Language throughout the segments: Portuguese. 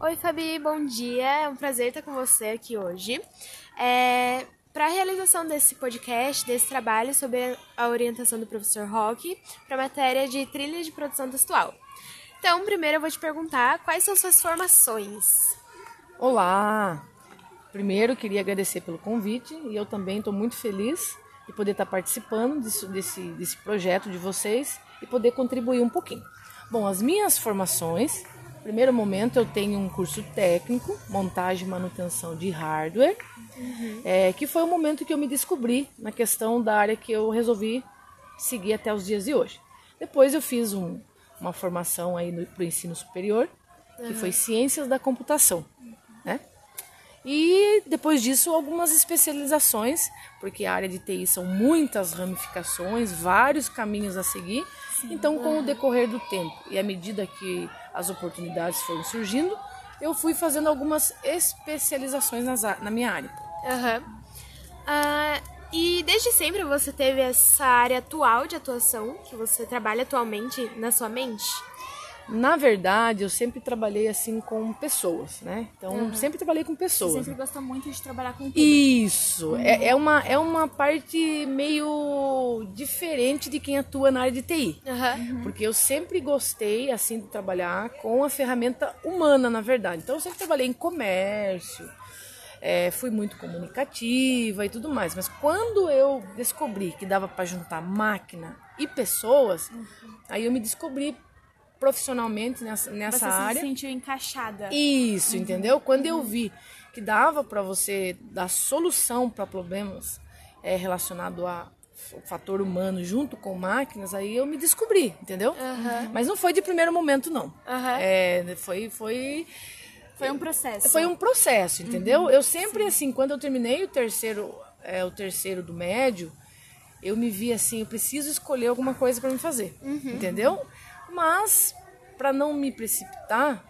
Oi, Fabi, bom dia. É um prazer estar com você aqui hoje. É, para a realização desse podcast, desse trabalho sobre a orientação do professor Rock para a matéria de trilha de produção textual. Então, primeiro eu vou te perguntar quais são suas formações. Olá! Primeiro, queria agradecer pelo convite e eu também estou muito feliz de poder estar participando desse, desse, desse projeto de vocês e poder contribuir um pouquinho. Bom, as minhas formações, primeiro momento eu tenho um curso técnico, montagem e manutenção de hardware, uhum. é, que foi o momento que eu me descobri na questão da área que eu resolvi seguir até os dias de hoje. Depois eu fiz um, uma formação aí para o ensino superior, que uhum. foi ciências da computação, né? E depois disso, algumas especializações, porque a área de TI são muitas ramificações, vários caminhos a seguir. Sim. Então, com o decorrer do tempo e à medida que as oportunidades foram surgindo, eu fui fazendo algumas especializações nas, na minha área. Uhum. Uh, e desde sempre você teve essa área atual de atuação, que você trabalha atualmente na sua mente? Na verdade, eu sempre trabalhei assim com pessoas, né? Então, uhum. sempre trabalhei com pessoas. Você sempre gosta muito de trabalhar com público. Isso. Uhum. É, é, uma, é uma parte meio diferente de quem atua na área de TI. Uhum. Porque eu sempre gostei, assim, de trabalhar com a ferramenta humana, na verdade. Então, eu sempre trabalhei em comércio, é, fui muito comunicativa e tudo mais. Mas quando eu descobri que dava para juntar máquina e pessoas, uhum. aí eu me descobri profissionalmente nessa, nessa você área. Você se sentiu encaixada. Isso, uhum. entendeu? Quando uhum. eu vi que dava para você dar solução para problemas é, relacionado a fator humano junto com máquinas, aí eu me descobri, entendeu? Uhum. Mas não foi de primeiro momento, não. É, foi, foi foi um processo. Foi um processo, entendeu? Uhum. Eu sempre, Sim. assim, quando eu terminei o terceiro, é, o terceiro do médio, eu me vi assim, eu preciso escolher alguma coisa para me fazer, uhum. entendeu? Mas, para não me precipitar,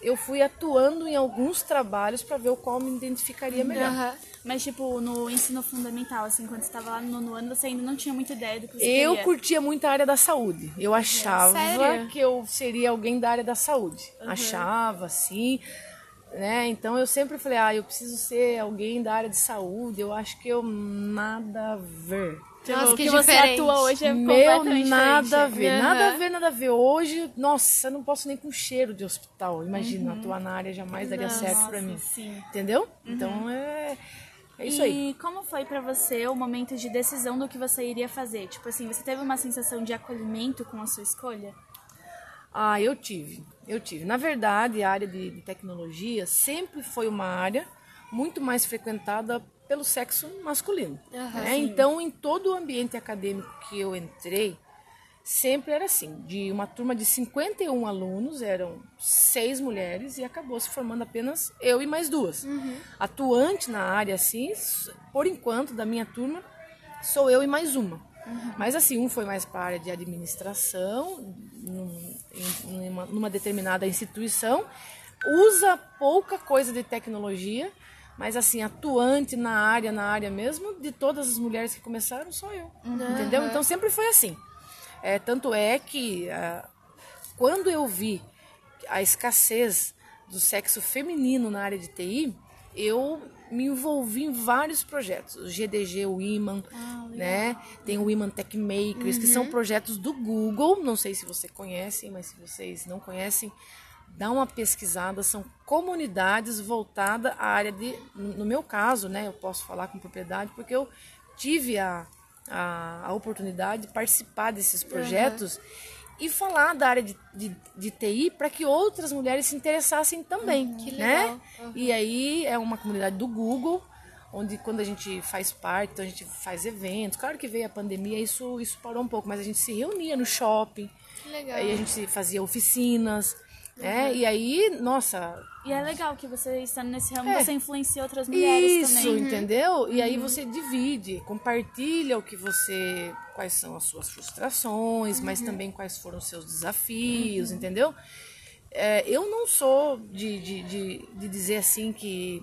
eu fui atuando em alguns trabalhos para ver o qual me identificaria melhor. Uhum. Mas, tipo, no ensino fundamental, assim, quando você estava lá no nono ano, você ainda não tinha muita ideia do que você Eu queria. curtia muito a área da saúde. Eu achava Sério? que eu seria alguém da área da saúde. Uhum. Achava, assim. Né? Então eu sempre falei, ah, eu preciso ser alguém da área de saúde. Eu acho que eu nada a ver. Nossa, que, que você atua hoje é Meu, nada a ver, uhum. nada a ver, nada a ver. Hoje, nossa, eu não posso nem com cheiro de hospital. Imagina, uhum. atuar na área jamais daria nossa, certo para mim. Sim. Entendeu? Uhum. Então é. É isso e aí. E como foi para você o momento de decisão do que você iria fazer? Tipo assim, você teve uma sensação de acolhimento com a sua escolha? Ah, eu tive. Eu tive. Na verdade, a área de, de tecnologia sempre foi uma área muito mais frequentada pelo sexo masculino. Uhum, né? Então, em todo o ambiente acadêmico que eu entrei, sempre era assim: de uma turma de 51 alunos, eram seis mulheres e acabou se formando apenas eu e mais duas. Uhum. Atuante na área, assim, por enquanto, da minha turma, sou eu e mais uma. Uhum. Mas assim, um foi mais para a área de administração, num, numa, numa determinada instituição, usa pouca coisa de tecnologia mas assim, atuante na área, na área mesmo, de todas as mulheres que começaram, sou eu. Uhum. Entendeu? Então sempre foi assim. É, tanto é que uh, quando eu vi a escassez do sexo feminino na área de TI, eu me envolvi em vários projetos. O GDG, o Iman, ah, né? Tem o Iman Tech Makers, uhum. que são projetos do Google. Não sei se você conhecem, mas se vocês não conhecem, dá uma pesquisada, são comunidades voltadas à área de, no meu caso, né, eu posso falar com propriedade, porque eu tive a, a, a oportunidade de participar desses projetos uhum. e falar da área de, de, de TI para que outras mulheres se interessassem também, uhum, né? Uhum. E aí é uma comunidade do Google, onde quando a gente faz parte, então a gente faz eventos. Claro que veio a pandemia, isso, isso parou um pouco, mas a gente se reunia no shopping. Aí a gente fazia oficinas, é, uhum. e aí, nossa. E é legal que você estando nesse ramo, é. você influencia outras mulheres Isso, também. Isso, entendeu? Uhum. E aí uhum. você divide, compartilha o que você. quais são as suas frustrações, uhum. mas também quais foram os seus desafios, uhum. entendeu? É, eu não sou de, de, de, de, dizer assim que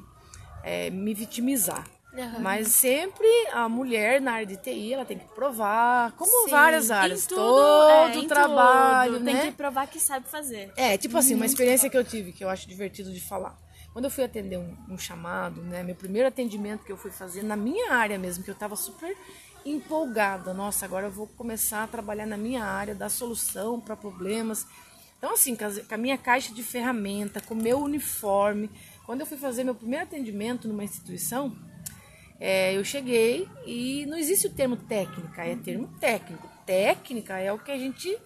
é, me vitimizar. Uhum. Mas sempre a mulher na área de TI, ela tem que provar, como Sim, várias áreas, tudo, todo é, trabalho, tudo. né? Tem que provar que sabe fazer. É, tipo assim, uma experiência que eu tive, que eu acho divertido de falar. Quando eu fui atender um, um chamado, né, meu primeiro atendimento que eu fui fazer na minha área mesmo, que eu tava super empolgada. Nossa, agora eu vou começar a trabalhar na minha área, dar solução para problemas. Então, assim, com a minha caixa de ferramenta, com o meu uniforme, quando eu fui fazer meu primeiro atendimento numa instituição, é, eu cheguei e não existe o termo técnica, é termo técnico. Técnica é o que a gente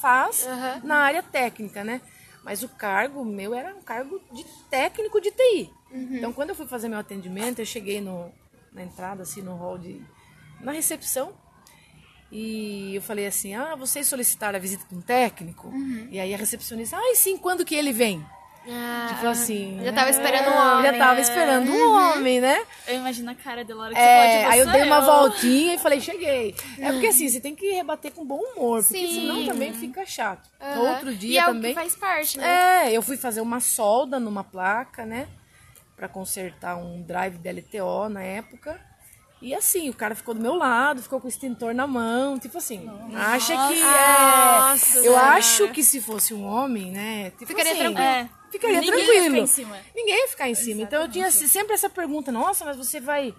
faz uhum. na área técnica, né? Mas o cargo meu era um cargo de técnico de TI. Uhum. Então, quando eu fui fazer meu atendimento, eu cheguei no, na entrada, assim, no hall de. na recepção. E eu falei assim: ah, vocês solicitaram a visita com um técnico? Uhum. E aí a recepcionista, ah, sim, quando que ele vem? Ah, tipo assim. Já tava esperando um homem. Já tava esperando um uhum. homem, né? Eu imagino a cara dela hora que é, você Aí eu dei uma voltinha e falei, cheguei. É porque assim, você tem que rebater com bom humor, porque Sim. senão também fica chato. Uhum. Outro dia e é também. O que faz parte, né? É, eu fui fazer uma solda numa placa, né? Pra consertar um drive DLTO na época. E assim, o cara ficou do meu lado, ficou com o extintor na mão, tipo assim, Nossa. acha que é. Nossa, eu acho que se fosse um homem, né? Tipo Ficaria assim, tranquilo. É ficaria Ninguém tranquilo. Ia ficar em cima. Ninguém ia ficar em cima. Exatamente. Então eu tinha sempre essa pergunta: nossa, mas você vai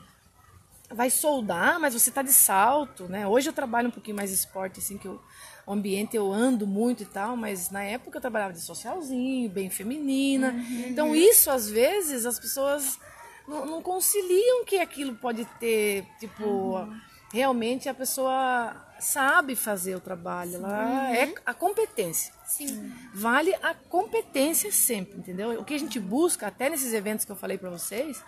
vai soldar, mas você tá de salto, né? Hoje eu trabalho um pouquinho mais esporte, assim, que eu, o ambiente eu ando muito e tal, mas na época eu trabalhava de socialzinho, bem feminina. Uhum. Então isso, às vezes, as pessoas não, não, conciliam que aquilo pode ter, tipo, uhum. realmente a pessoa sabe fazer o trabalho, ela uhum. é a competência. Sim. Vale a competência sempre, entendeu? O que a gente busca, até nesses eventos que eu falei para vocês,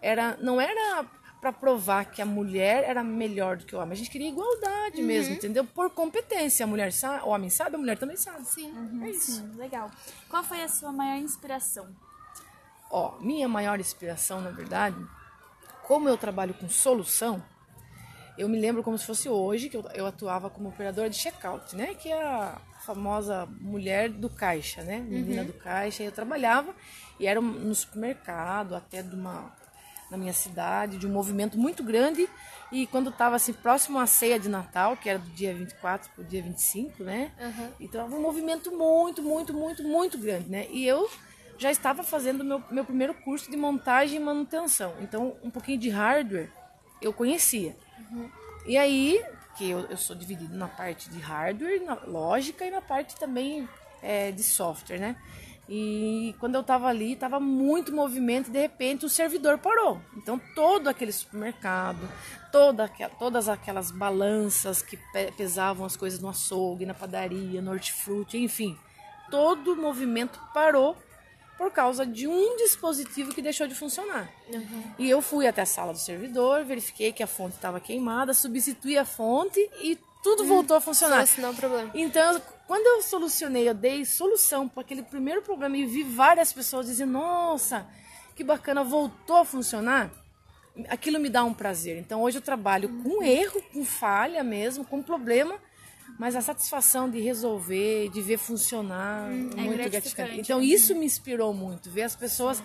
era não era para provar que a mulher era melhor do que o homem. A gente queria igualdade uhum. mesmo, entendeu? Por competência. A mulher sabe, o homem sabe, a mulher também sabe. Sim. Uhum, é isso. Sim, legal. Qual foi a sua maior inspiração? Ó, minha maior inspiração, na verdade, como eu trabalho com solução, eu me lembro como se fosse hoje, que eu, eu atuava como operadora de checkout, né? Que é a famosa mulher do caixa, né? Menina uhum. do caixa. Eu trabalhava e era no supermercado, até de uma na minha cidade, de um movimento muito grande. E quando estava assim próximo à ceia de Natal, que era do dia 24 para o dia 25, né? Uhum. Então um movimento muito, muito, muito, muito grande, né? E eu já estava fazendo meu, meu primeiro curso de montagem e manutenção. Então, um pouquinho de hardware eu conhecia. Uhum. E aí, que eu, eu sou dividido na parte de hardware, na lógica e na parte também é, de software, né? E quando eu tava ali, tava muito movimento e de repente o servidor parou. Então todo aquele supermercado, toda, todas aquelas balanças que pesavam as coisas no açougue, na padaria, no hortifruti, enfim, todo o movimento parou por causa de um dispositivo que deixou de funcionar. Uhum. E eu fui até a sala do servidor, verifiquei que a fonte estava queimada, substituí a fonte e tudo uhum. voltou a funcionar. Só não problema. Então, quando eu solucionei, eu dei solução para aquele primeiro problema e vi várias pessoas dizendo: "Nossa, que bacana, voltou a funcionar". Aquilo me dá um prazer. Então, hoje eu trabalho uhum. com erro, com falha mesmo, com problema mas a satisfação de resolver, de ver funcionar, hum, é muito gratificante. Então isso me inspirou muito, ver as pessoas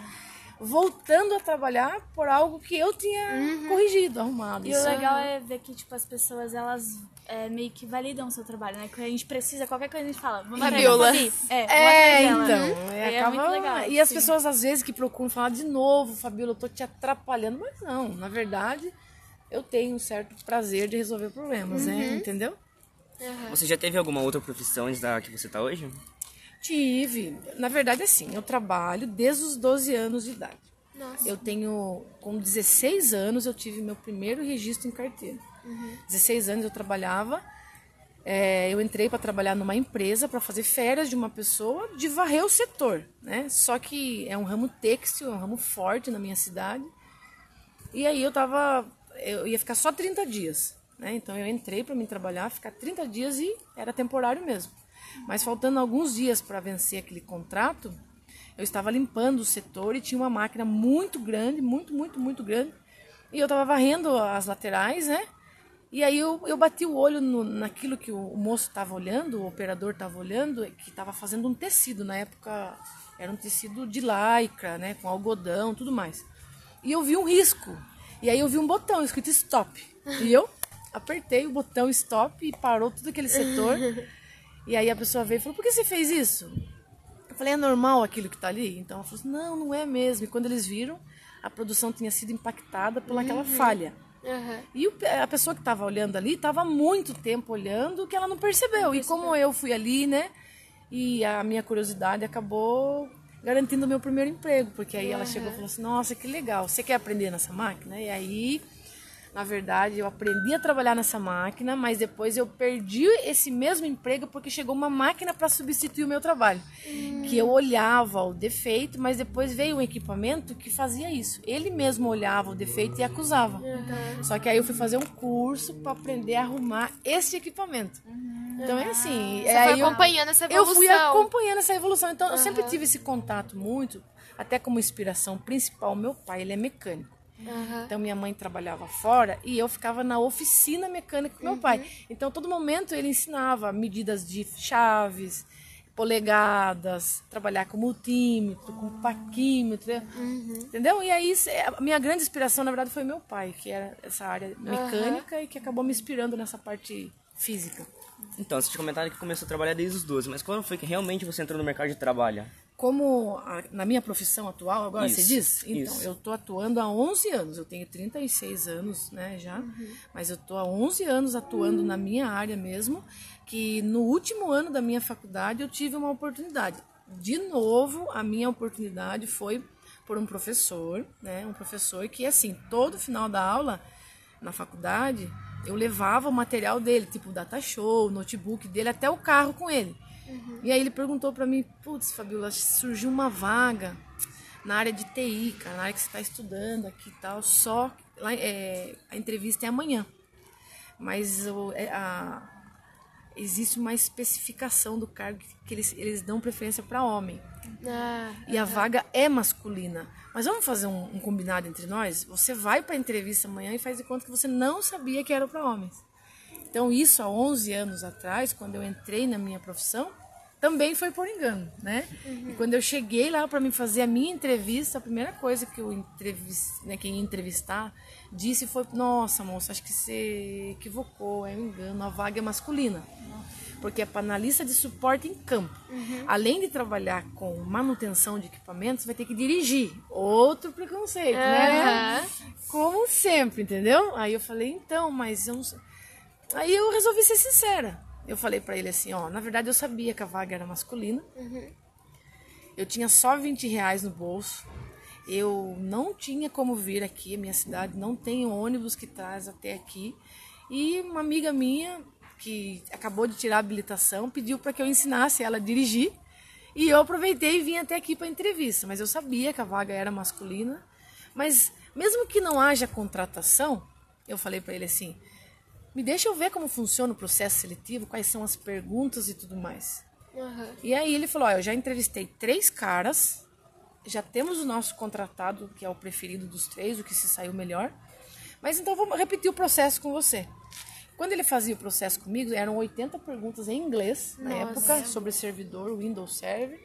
voltando a trabalhar por algo que eu tinha uhum. corrigido, arrumado. E isso o legal é... é ver que tipo as pessoas elas é, meio que validam o seu trabalho, né? Que a gente precisa, qualquer coisa a gente fala. Fabiola. É, é então. É, é, acaba... muito legal. E as sim. pessoas às vezes que procuram falar de novo, Fabiola, eu tô te atrapalhando, mas não, na verdade eu tenho um certo prazer de resolver problemas, né? uhum. né? Entendeu? Uhum. Você já teve alguma outra profissão antes da que você está hoje? Tive. Na verdade, assim, eu trabalho desde os 12 anos de idade. Nossa. Eu tenho, com 16 anos, eu tive meu primeiro registro em carteira. Uhum. 16 anos eu trabalhava. É, eu entrei para trabalhar numa empresa para fazer férias de uma pessoa de varrer o setor, né? Só que é um ramo têxtil, é um ramo forte na minha cidade. E aí eu tava, eu ia ficar só 30 dias. Né? Então eu entrei para me trabalhar, ficar 30 dias e era temporário mesmo. Mas faltando alguns dias para vencer aquele contrato, eu estava limpando o setor e tinha uma máquina muito grande, muito, muito, muito grande. E eu estava varrendo as laterais, né? E aí eu, eu bati o olho no, naquilo que o, moço estava olhando, o operador estava olhando, que estava fazendo um tecido. Na época era um tecido de lycra, né? Com algodão, tudo mais. E eu vi um risco E aí eu vi um botão escrito stop. E eu apertei o botão stop e parou todo aquele setor. E aí a pessoa veio e falou: por que você fez isso? Eu falei: é normal aquilo que tá ali? Então ela falou não, não é mesmo. E quando eles viram, a produção tinha sido impactada por aquela falha. Aham. E o- a pessoa que estava olhando ali estava muito tempo olhando que ela não percebeu. E como eu fui ali, né? E a minha curiosidade acabou garantindo o meu primeiro emprego. Porque aí ela chegou e falou assim: Nossa, que legal, você quer aprender nessa máquina? E aí, na verdade, eu aprendi a trabalhar nessa máquina, mas depois eu perdi esse mesmo emprego porque chegou uma máquina para substituir o meu trabalho. Que eu olhava o defeito, mas depois veio um equipamento que fazia isso. Ele mesmo olhava o defeito e acusava. Só que aí eu fui fazer um curso para aprender a arrumar esse equipamento. Então é assim. Você é foi aí eu- acompanhando essa eu fui evolução. acompanhando essa evolução. Então, eu sempre tive esse contato muito, até como inspiração principal. Meu pai, ele é mecânico. Aham. Então, minha mãe trabalhava fora e eu ficava na oficina mecânica com meu pai. Então, todo momento ele ensinava medidas de chaves, polegadas, trabalhar com multímetro, com paquímetro, entendeu? E aí, a minha grande inspiração, na verdade, foi meu pai, que era essa área mecânica e que acabou me inspirando nessa parte física. Então, você tinha comentado que começou a trabalhar desde os 12, mas quando foi que realmente você entrou no mercado de trabalho? Como a- na minha profissão atual, agora Isso, você diz? Então, isso. eu tô atuando há 11 anos. Eu tenho 36 anos, né, já. Mas eu tô há 11 anos atuando na minha área mesmo, que no último ano da minha faculdade eu tive uma oportunidade. De novo, a minha oportunidade foi por um professor, né, um professor que assim, todo final da aula na faculdade, eu levava o material dele, tipo o data show, o notebook dele até o carro com ele. E aí ele perguntou pra mim, putz, Fabiola, surgiu uma vaga na área de TI, cara, na área que você está estudando aqui e tal, só lá, é, a entrevista é amanhã. Mas o- é, a- existe uma especificação do cargo que- que eles, eles dão preferência para homem. Ah, E a vaga é masculina. Mas vamos fazer um, um combinado entre nós? Você vai para a entrevista amanhã e faz de conta que você não sabia que era para homens. Então, isso há 11 anos atrás, quando eu entrei na minha profissão, também foi por engano, né? E quando eu cheguei lá para me fazer a minha entrevista, a primeira coisa que o né, quem ia entrevistar disse foi: Nossa, moça, acho que você equivocou, é um engano, a vaga é masculina. Porque é para analista de suporte em campo. Além de trabalhar com manutenção de equipamentos, vai ter que dirigir. Outro preconceito, né? Aham. Como sempre, entendeu? Aí eu falei, então, mas eu não sei. Aí eu resolvi ser sincera. Eu falei pra ele assim, ó, na verdade eu sabia que a vaga era masculina. Eu tinha só 20 reais no bolso. Eu não tinha como vir aqui, minha cidade não tem ônibus que traz até aqui. E uma amiga minha, que acabou de tirar a habilitação, pediu para que eu ensinasse ela a dirigir. E eu aproveitei e vim até aqui para entrevista. Mas eu sabia que a vaga era masculina. Mas mesmo que não haja contratação, eu falei para ele assim: me deixa eu ver como funciona o processo seletivo, quais são as perguntas e tudo mais. aham. E aí ele falou: ó, eu já entrevistei três caras, já temos o nosso contratado, que é o preferido dos três, o que se saiu melhor. Mas então vamos repetir o processo com você. Quando ele fazia o processo comigo, eram 80 perguntas em inglês, na época, sobre servidor, Windows Server.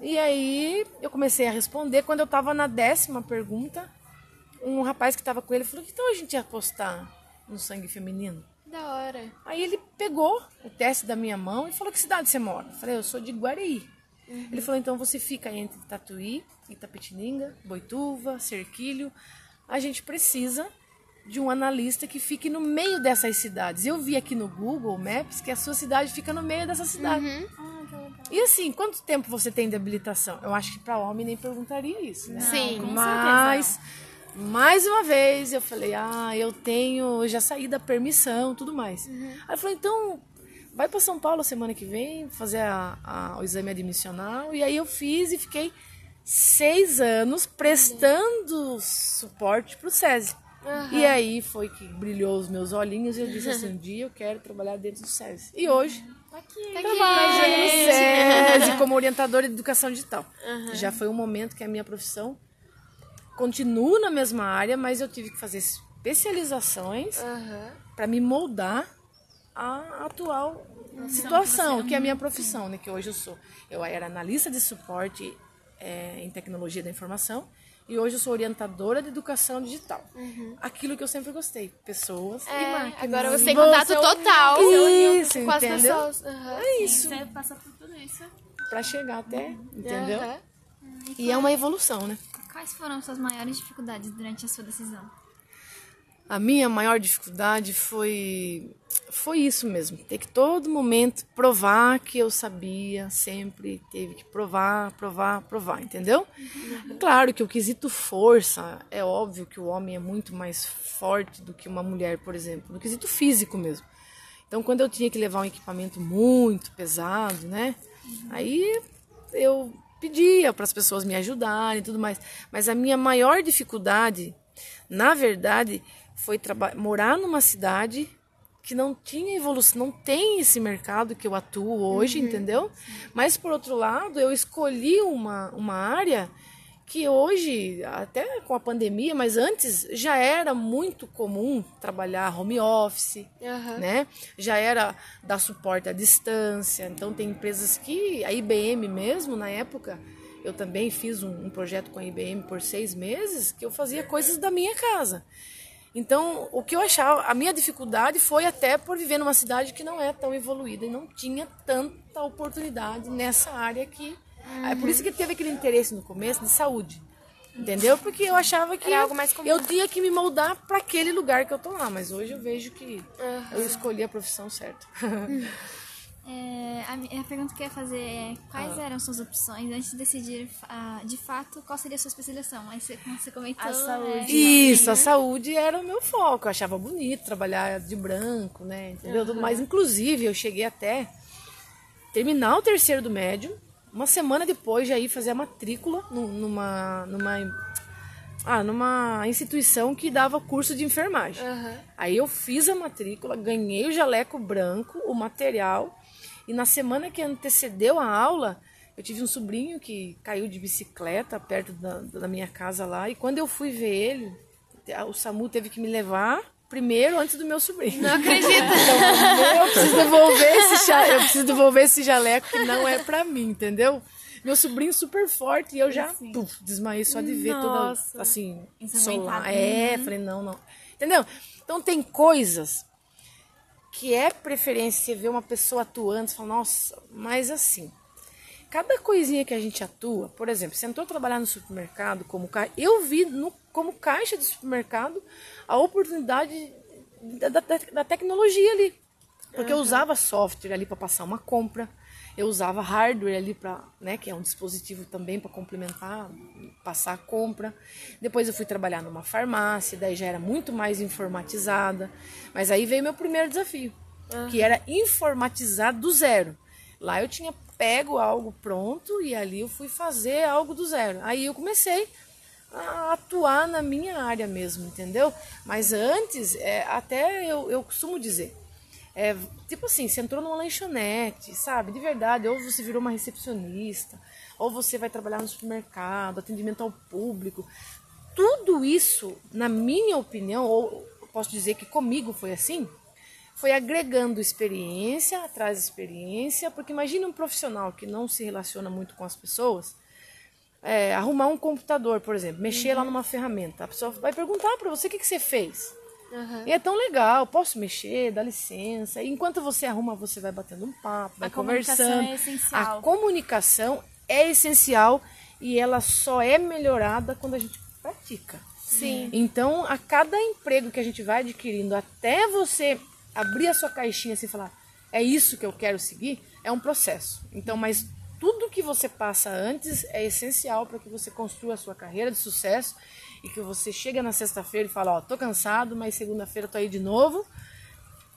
E aí eu comecei a responder. Quando eu estava na décima pergunta, um rapaz que estava com ele falou: então a gente ia apostar no sangue feminino? Da hora. Aí ele pegou o teste da minha mão e falou: Que cidade você mora? Eu falei: Eu sou de Guareí. Ele falou: Então você fica entre Tatuí, Itapetininga, Boituva, Cerquilho. A gente precisa de um analista que fique no meio dessas cidades. Eu vi aqui no Google Maps que a sua cidade fica no meio dessa cidade. E assim, quanto tempo você tem de habilitação? Eu acho que para homem nem perguntaria isso, né? Sim, com Mas, mais uma vez, eu falei, ah, eu tenho, eu já saí da permissão, tudo mais. Aí ele falou, então, vai para São Paulo semana que vem, fazer a- a- o exame admissional. E aí eu fiz e fiquei seis anos prestando suporte pro SESI. E aí foi que brilhou os meus olhinhos e eu disse assim, um dia eu quero trabalhar dentro do SESI. E hoje Tá trabalho no SESI como orientadora de educação digital. Já foi um momento que a minha profissão continua na mesma área, mas eu tive que fazer especializações Aham. para me moldar a atual situação, que é a minha profissão, né? Que hoje eu sou. Eu era analista de suporte é, em tecnologia da informação e hoje eu sou orientadora de educação digital. Aquilo que eu sempre gostei, pessoas e É, máquinas. agora você tem contato total Isso, com as entendeu? pessoas. Aham. É isso, Você passa por tudo isso. pra chegar até, entendeu? Aham. E é uma evolução, né? Quais foram as suas maiores dificuldades durante a sua decisão? A minha maior dificuldade foi foi isso mesmo, ter que todo momento provar que eu sabia, sempre teve que provar, provar, provar, entendeu? Claro que o quesito força, é óbvio que o homem é muito mais forte do que uma mulher, por exemplo, no quesito físico mesmo. Então, quando eu tinha que levar um equipamento muito pesado, né? Aí eu pedia para as pessoas me ajudarem e tudo mais. Mas a minha maior dificuldade, na verdade, foi morar numa cidade que não tinha evolução, não tem esse mercado que eu atuo hoje, entendeu? Mas por outro lado, eu escolhi uma, uma área que hoje, até com a pandemia, mas antes já era muito comum trabalhar home office, Aham. né? Já era dar suporte à distância. Então tem empresas que a IBM mesmo na época eu também fiz um, um projeto com a IBM por seis meses que eu fazia coisas da minha casa. Então, o que eu achava, a minha dificuldade foi até por viver numa cidade que não é tão evoluída e não tinha tanta oportunidade nessa área aqui. É por isso que teve aquele interesse no começo de saúde. Entendeu? Porque eu achava que Era algo mais comum. eu tinha que me moldar para aquele lugar que eu tô lá, mas hoje eu vejo que eu escolhi a profissão certa. É, a, a pergunta que eu ia fazer é quais eram suas opções antes de decidir ah, de fato qual seria a sua especialização? Aí você, como você comentou, A saúde. né, Isso, a saúde era o meu foco. Eu achava bonito trabalhar de branco, né? Entendeu? Tudo mais. Inclusive, eu cheguei até terminar o terceiro do médio. Uma semana depois já ir fazer a matrícula nu- numa, numa, ah, numa instituição que dava curso de enfermagem. Aí eu fiz a matrícula, ganhei o jaleco branco, o material. E na semana que antecedeu a aula, eu tive um sobrinho que caiu de bicicleta perto da, da minha casa lá. E quando eu fui ver ele, o SAMU teve que me levar primeiro antes do meu sobrinho. Não acredito. Eu preciso devolver esse, ja- eu preciso devolver esse jaleco que não é pra mim, entendeu? Meu sobrinho super forte e eu já puf, desmaiei só de ver Nossa. toda assim, solar. É, falei, não, não. Entendeu? Então tem coisas que é preferência você ver uma pessoa atuando, você fala, nossa, mas assim, cada coisinha que a gente atua, por exemplo, você entrou a trabalhar no supermercado como caixa, eu vi no, como caixa de supermercado a oportunidade da, da, da tecnologia ali. Porque eu usava software ali para passar uma compra, eu usava hardware ali para, né, que é um dispositivo também para complementar, passar a compra. Depois eu fui trabalhar numa farmácia, daí já era muito mais informatizada. Mas aí veio meu primeiro desafio, que era informatizar do zero. Lá eu tinha pego algo pronto e ali eu fui fazer algo do zero. Aí eu comecei a atuar na minha área mesmo, entendeu? Mas antes, é, até eu, eu costumo dizer, é, tipo assim, você entrou numa lanchonete, sabe? De verdade, ou você virou uma recepcionista, ou você vai trabalhar no supermercado, atendimento ao público. Tudo isso, na minha opinião, ou posso dizer que comigo foi assim, foi agregando experiência de experiência, porque imagine um profissional que não se relaciona muito com as pessoas, é, arrumar um computador, por exemplo, mexer lá numa ferramenta. A pessoa vai perguntar para você o que, que você fez. E é tão legal, posso mexer, dá licença. E enquanto você arruma, você vai batendo um papo, vai A comunicação conversando. é essencial. A comunicação é essencial e ela só é melhorada quando a gente pratica. Sim. Então, a cada emprego que a gente vai adquirindo, até você abrir a sua caixinha assim e falar, é isso que eu quero seguir, é um processo. Então, mas tudo que você passa antes é essencial para que você construa a sua carreira de sucesso e que você chega na sexta-feira e fala, ó, tô cansado, mas segunda-feira tô aí de novo,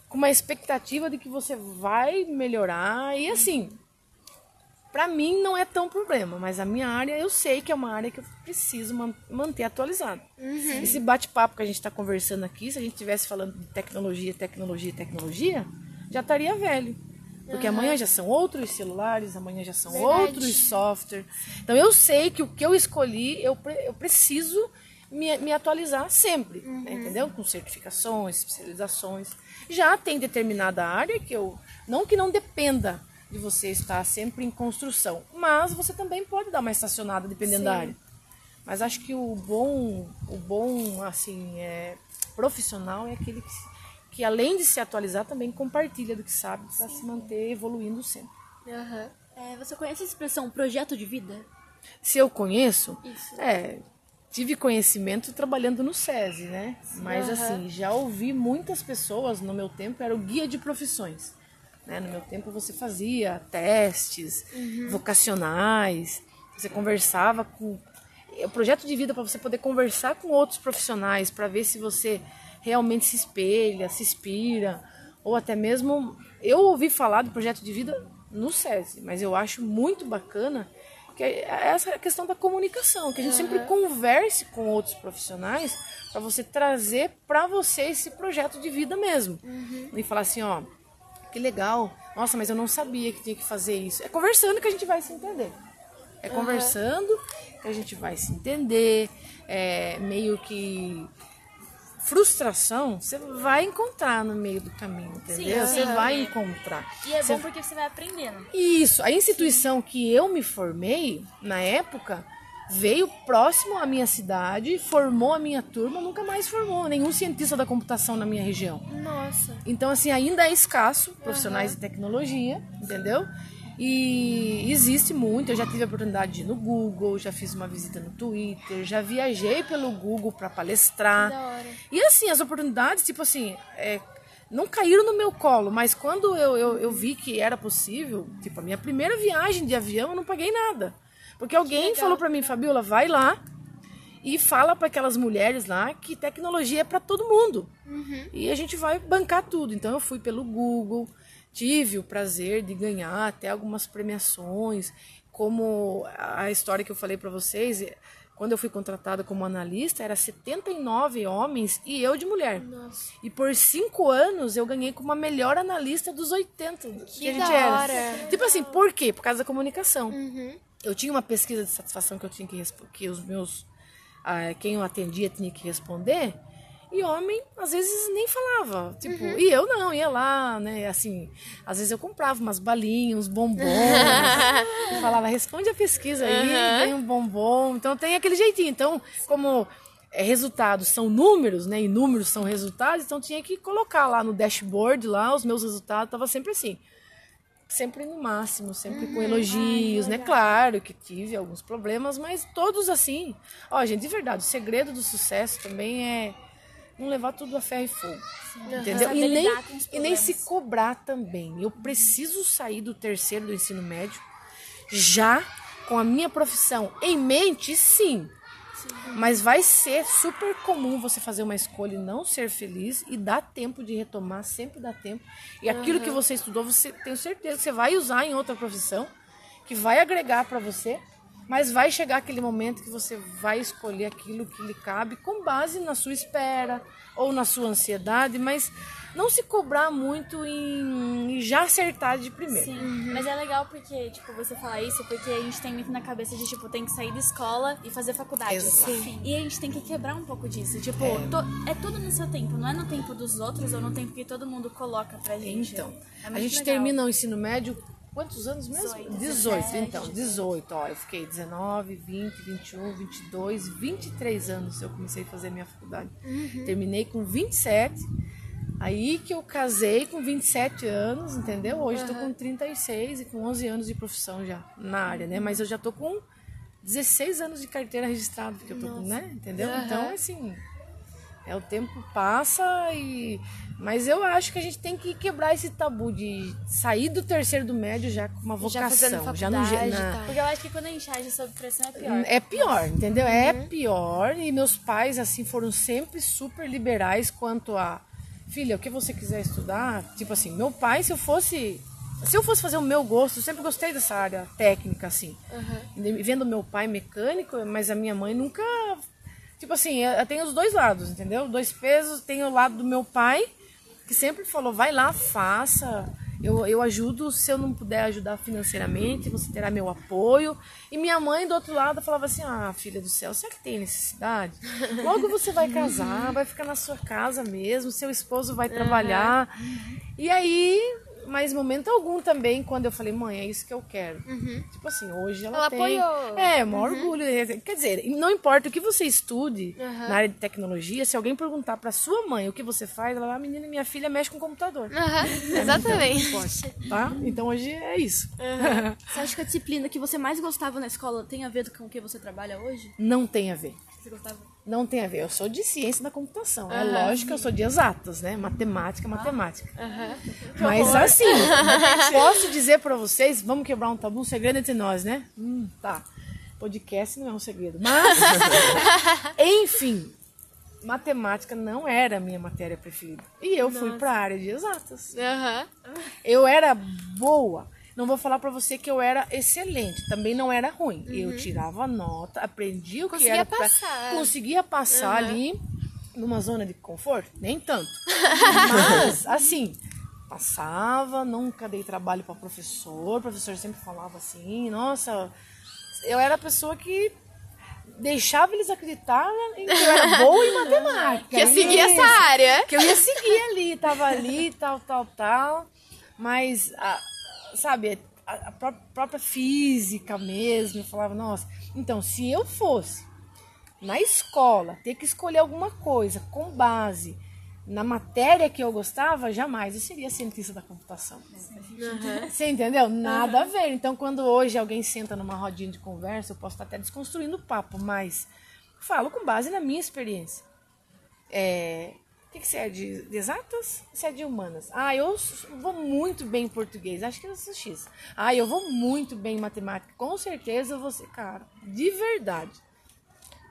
com uma expectativa de que você vai melhorar e assim, para mim não é tão problema, mas a minha área eu sei que é uma área que eu preciso man- manter atualizada. Esse bate-papo que a gente está conversando aqui, se a gente estivesse falando de tecnologia, tecnologia, tecnologia, já estaria velho. Porque amanhã já são outros celulares, amanhã já são Verdade. outros softwares. Então eu sei que o que eu escolhi, eu, eu preciso me, me atualizar sempre, né, entendeu? Com certificações, especializações. Já tem determinada área que eu. Não que não dependa de você estar sempre em construção. Mas você também pode dar uma estacionada dependendo Sim. da área. Mas acho que o bom, o bom assim, é, profissional é aquele que, que além de se atualizar também compartilha do que sabe para se manter evoluindo sempre. Uhum. É, você conhece a expressão projeto de vida? Se eu conheço, Isso. é tive conhecimento trabalhando no SESI, né? Mas uhum. assim, já ouvi muitas pessoas no meu tempo, era o guia de profissões. Né? No meu tempo você fazia testes uhum. vocacionais, você conversava com. O projeto de vida para você poder conversar com outros profissionais, para ver se você realmente se espelha, se inspira, ou até mesmo. Eu ouvi falar do projeto de vida no SESI, mas eu acho muito bacana que é essa questão da comunicação, que a gente uhum. sempre converse com outros profissionais para você trazer para você esse projeto de vida mesmo. Uhum. E falar assim, ó, que legal. Nossa, mas eu não sabia que tinha que fazer isso. É conversando que a gente vai se entender. É uhum. conversando que a gente vai se entender. É meio que frustração você vai encontrar no meio do caminho, entendeu? Sim, você vai encontrar. E é você... bom porque você vai aprendendo. Isso. A instituição Sim. que eu me formei na época veio próximo à minha cidade, formou a minha turma, nunca mais formou nenhum cientista da computação na minha região. Nossa. Então, assim, ainda é escasso profissionais uhum. de tecnologia, entendeu? E existe muito. Eu já tive a oportunidade de ir no Google, já fiz uma visita no Twitter, já viajei pelo Google para palestrar. E assim, as oportunidades, tipo assim, é, não caíram no meu colo, mas quando eu, eu, eu, vi que era possível, tipo, a minha primeira viagem de avião, eu não paguei nada. Porque alguém falou para mim, Fabiola, vai lá e fala para aquelas mulheres lá que tecnologia é para todo mundo. Uhum. E a gente vai bancar tudo. Então eu fui pelo Google, tive o prazer de ganhar até algumas premiações, como a história que eu falei para vocês, quando eu fui contratada como analista, era 79 homens e eu de mulher. Nossa. E por cinco anos eu ganhei como a melhor analista dos 80 que, que a gente era. Tipo assim, por quê? Por causa da comunicação. Uhum eu tinha uma pesquisa de satisfação que eu tinha que que os meus ah, quem eu atendia tinha que responder e homem às vezes nem falava tipo uhum. e eu não ia lá né assim às vezes eu comprava umas balinhas uns bombons e falava responde a pesquisa aí uhum. tem um bombom então tem aquele jeitinho então como é, resultados são números, né? E números são resultados, então tinha que colocar lá no dashboard lá os meus resultados, tava sempre assim sempre no máximo, sempre com uhum. elogios, né? Claro que tive alguns problemas, mas todos assim. Ó, gente, de verdade, o segredo do sucesso também é não levar tudo a ferro e fogo. Sim. Entendeu? E nem, e nem se cobrar também. Eu preciso sair do terceiro do ensino médio já com a minha profissão em mente, sim. Mas vai ser super comum você fazer uma escolha e não ser feliz e dá tempo de retomar, sempre dá tempo. E aquilo uhum. que você estudou, você tenho certeza que você vai usar em outra profissão, que vai agregar para você, mas vai chegar aquele momento que você vai escolher aquilo que lhe cabe com base na sua espera ou na sua ansiedade, mas não se cobrar muito em, já acertar de primeiro. Sim, uhum. mas é legal porque, tipo, você falar isso, porque a gente tem muito na cabeça de, tipo, tem que sair da escola e fazer faculdade. Sim. E a gente tem que quebrar um pouco disso. Tipo, é. To, é tudo no seu tempo, não é no tempo dos outros ou no tempo que todo mundo coloca pra gente. Então, é a gente legal. termina o ensino médio Quantos anos mesmo? 18. 18, então, 18. Ó, eu fiquei 19, 20, 21, 22, 23 anos eu comecei a fazer minha faculdade. Uhum. Terminei com 27. Aí que eu casei com 27 anos, entendeu? Hoje uhum. tô com 36 e com 11 anos de profissão já na área, né? Mas eu já tô com 16 anos de carteira registrada, porque eu tô, Nossa. né? Entendeu? Uhum. Então, assim, é o tempo passa e mas eu acho que a gente tem que quebrar esse tabu de sair do terceiro do médio já com uma vocação, já, já no na... Porque eu acho que quando a gente age sob pressão é pior. É pior, entendeu? É uhum. É pior e meus pais assim foram sempre super liberais quanto a filha, o que você quiser estudar, tipo assim, meu pai, se eu fosse se eu fosse fazer o meu gosto, eu sempre gostei dessa área técnica, assim. Uhum. Vendo meu pai mecânico, mas a minha mãe nunca. Tipo assim, eu tenho os dois lados, entendeu? Dois pesos. Tem o lado do meu pai, que sempre falou: vai lá, faça. Eu, eu ajudo, se eu não puder ajudar financeiramente, você terá meu apoio. E minha mãe, do outro lado, falava assim: Ah, filha do céu, será que tem necessidade? Logo você vai casar, vai ficar na sua casa mesmo, seu esposo vai trabalhar. Uhum. E aí mas momento algum também, quando eu falei, mãe, é isso que eu quero. Tipo assim, hoje ela, Ela tem. apoiou. É, o maior orgulho. Quer dizer, não importa o que você estude na área de tecnologia, se alguém perguntar pra sua mãe o que você faz, ela vai, ah, menina, minha filha mexe com computador. Aham, exatamente. Tá? Então hoje é isso. Você acha que a disciplina que você mais gostava na escola tem a ver com o que você trabalha hoje? Não tem a ver. Você gostava? Não tem a ver. Eu sou de ciência da computação. É lógico que eu sou de exatas, né? Matemática, matemática. Mas assim, posso dizer pra vocês, vamos quebrar um tabu, um segredo entre nós, né? Hum, tá. Podcast não é um segredo. Mas, enfim, matemática não era a minha matéria preferida. E eu fui pra área de exatas. Aham. Eu era boa. Não vou falar pra você que eu era excelente, também não era ruim. Eu tirava nota, aprendia o que Conseguia era pra- passar. conseguia passar ali numa zona de conforto, nem tanto. Mas assim, passava, nunca dei trabalho para professor, o professor sempre falava assim, nossa, eu era a pessoa que deixava eles acreditar em que eu era boa em matemática. Que ia seguir essa Isso área. que eu ia seguir ali, tava ali, tal, tal, tal. Mas, a- sabe, a, a pró- própria física mesmo, eu falava, nossa, então, se eu fosse na escola ter que escolher alguma coisa com base na matéria que eu gostava, jamais eu seria cientista da computação. Você entendeu? Nada a ver. Então, quando hoje alguém senta numa rodinha de conversa, eu posso estar até desconstruindo o papo, mas falo com base na minha experiência. É, que, que você é de, de exatas? Você é de humanas. Ah, eu vou muito bem em português. Acho que eu sou X. Ah, eu vou muito bem em matemática. Com certeza você, cara, de verdade.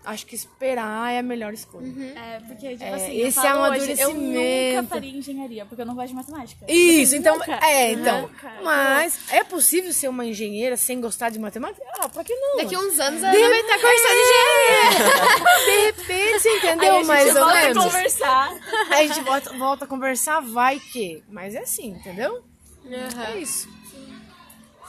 Acho que esperar é a melhor escolha. É, porque, tipo É, assim, eu esse hoje, eu amadurecimento. nunca faria engenharia, porque eu não gosto de matemática. Isso, então, Nunca. é, então. Nunca. Mas é possível ser uma engenheira sem gostar de matemática? Ah, por que não? Daqui uns anos ela vai estar cursando engenharia. De repente, você Aí a entendeu? gente Mais ou volta a conversar. Aí a gente volta, volta a conversar, vai que. Mas é assim, entendeu? É isso.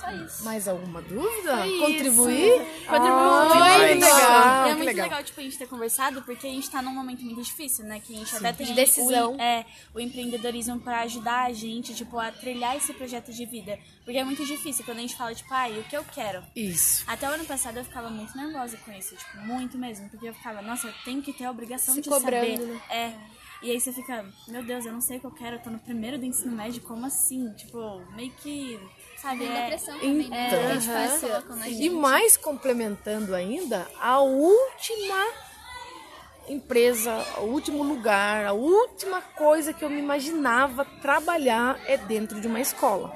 Só isso. Mais alguma dúvida? isso. Contribuir? Contribuir. Ah, Foi que legal. é muito legal. legal. tipo, a gente ter conversado, porque a gente tá num momento muito difícil, né? Que a gente até tem De decisão. O, é, o empreendedorismo pra ajudar a gente, tipo, a trilhar esse projeto de vida. Porque é muito difícil quando a gente fala, tipo, ai, o que eu quero? Isso. Até o ano passado eu ficava muito nervosa com isso, tipo, muito mesmo. Porque eu ficava, nossa, eu tenho que ter a obrigação Se de cobrando, saber. né? É. E aí você fica, meu Deus, eu não sei o que eu quero, eu tô no primeiro do ensino médio, como assim? Tipo, meio que. Sabe? É, pressão também, né? Que a gente faz, colocam na E gente. mais complementando ainda, a última empresa, o último lugar, a última coisa que eu me imaginava trabalhar é dentro de uma escola.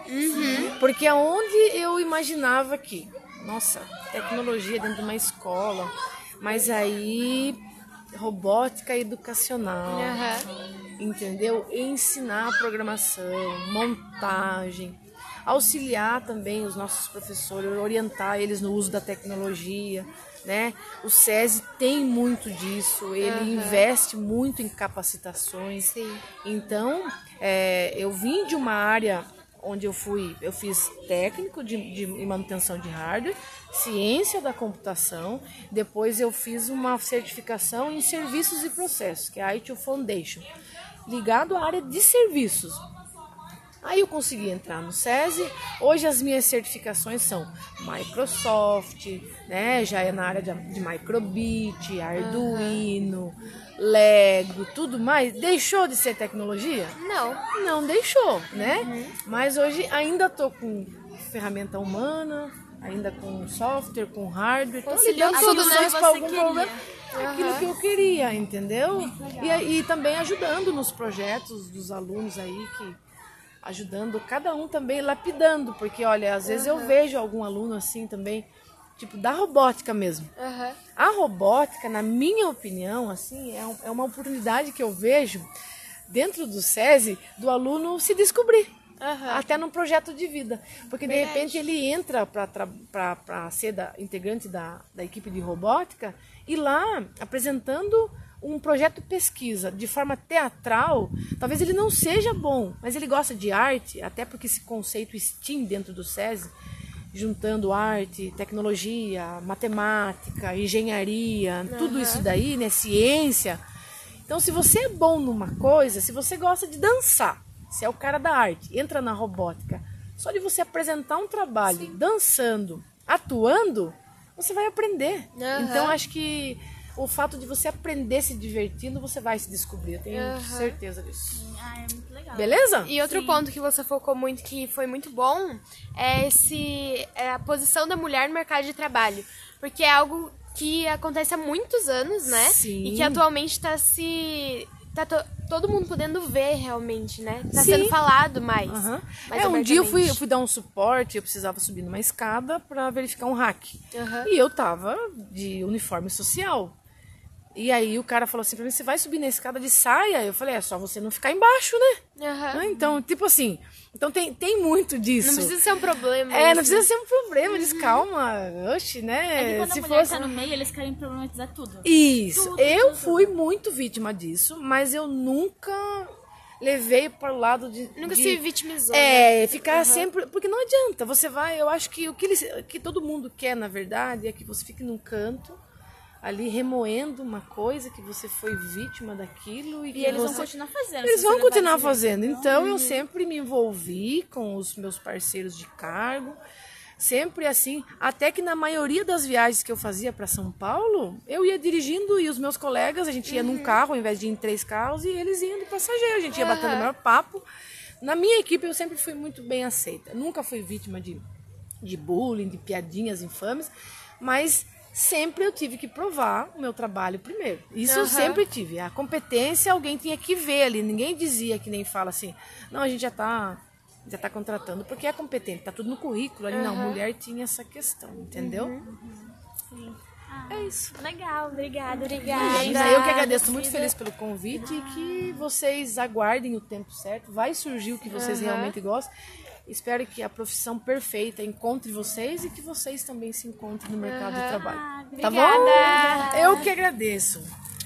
Porque aonde eu imaginava que, nossa, tecnologia dentro de uma escola, mas aí robótica educacional, entendeu? Ensinar programação, montagem, auxiliar também os nossos professores, orientar eles no uso da tecnologia, né? O SESI tem muito disso, ele investe muito em capacitações. Então, é, eu vim de uma área onde eu fui, eu fiz técnico de, de em manutenção de hardware, ciência da computação, depois eu fiz uma certificação em serviços e processos, que é a ITIL Foundation, ligado à área de serviços. Aí eu consegui entrar no SESI. Hoje as minhas certificações são Microsoft, né? Já é na área de, de Microbit, Arduino, Lego, tudo mais. Deixou de ser tecnologia? Não. Não deixou, né? Mas hoje ainda tô com ferramenta humana, ainda com software, com hardware, lidando tudo, soluções né? para algum queria. problema. Aquilo que eu queria, entendeu? E, e também ajudando nos projetos dos alunos aí que ajudando cada um também lapidando, porque olha, às vezes eu vejo algum aluno assim também, tipo da robótica mesmo. Aham. A robótica, na minha opinião, assim, é, um- é uma oportunidade que eu vejo dentro do SESI do aluno se descobrir. Até num projeto de vida. Porque de repente ele entra para ser da, integrante da, da equipe de robótica e lá apresentando um projeto de pesquisa de forma teatral, talvez ele não seja bom, mas ele gosta de arte, até porque esse conceito STEAM dentro do SESI, juntando arte, tecnologia, matemática, engenharia, tudo isso daí, né, ciência. Então, se você é bom numa coisa, se você gosta de dançar, se é o cara da arte, entra na robótica, só de você apresentar um trabalho dançando, atuando, você vai aprender. Aham. Então acho que o fato de você aprender se divertindo, você vai se descobrir. Eu tenho Aham. certeza disso. Ah, é muito legal. Beleza? E outro ponto que você focou muito, que foi muito bom, é, esse, é a posição da mulher no mercado de trabalho. Porque é algo que acontece há muitos anos, né? Sim. E que atualmente está se. tá to- todo mundo podendo ver realmente, né? Tá Sim. sendo falado mais. Aham. mais É, um dia eu fui, eu fui dar um suporte, eu precisava subir numa escada para verificar um hack. Aham. E eu tava de uniforme social. E aí o cara falou assim pra mim, você vai subir na escada de saia? Eu falei, é só você não ficar embaixo, né? Ah, Então, tipo assim, então tem, tem muito disso. Não precisa ser um problema. É, não isso. precisa ser um problema, diz calma, oxe, É né? que quando Se a mulher fosse... tá no meio, eles querem problematizar tudo. Isso, Tudo, eu tudo. fui muito vítima disso, mas eu nunca levei para o lado de. Nunca de- se vitimizou. né? É, ficar sempre. Porque não adianta, você vai. Eu acho que o que, eles, que todo mundo quer, na verdade, é que você fique num canto, ali remoendo uma coisa, que você foi vítima daquilo e, que E eles vão você- continuar fazendo. Eles vão continuar fazendo. Então eu sempre me envolvi com os meus parceiros de cargo. Sempre assim, até que na maioria das viagens que eu fazia para São Paulo, eu ia dirigindo e os meus colegas, a gente ia num carro ao invés de ir em três carros e eles iam de passageiro, a gente ia batendo o maior papo. Na minha equipe eu sempre fui muito bem aceita. Nunca fui vítima de, de bullying, de piadinhas infames, mas sempre eu tive que provar o meu trabalho primeiro. Isso eu Aham. sempre tive. A competência alguém tinha que ver ali. Ninguém dizia que nem fala assim, não, a gente já tá, já tá contratando porque é competente, tá tudo no currículo ali. Não, mulher tinha essa questão, entendeu? É isso. Legal, obrigada. Obrigada. Eu que agradeço muito feliz pelo convite e que vocês aguardem o tempo certo. Vai surgir o que vocês realmente gostam. Espero que a profissão perfeita encontre vocês e que vocês também se encontrem no mercado de trabalho. Tá bom? Obrigada. Eu que agradeço.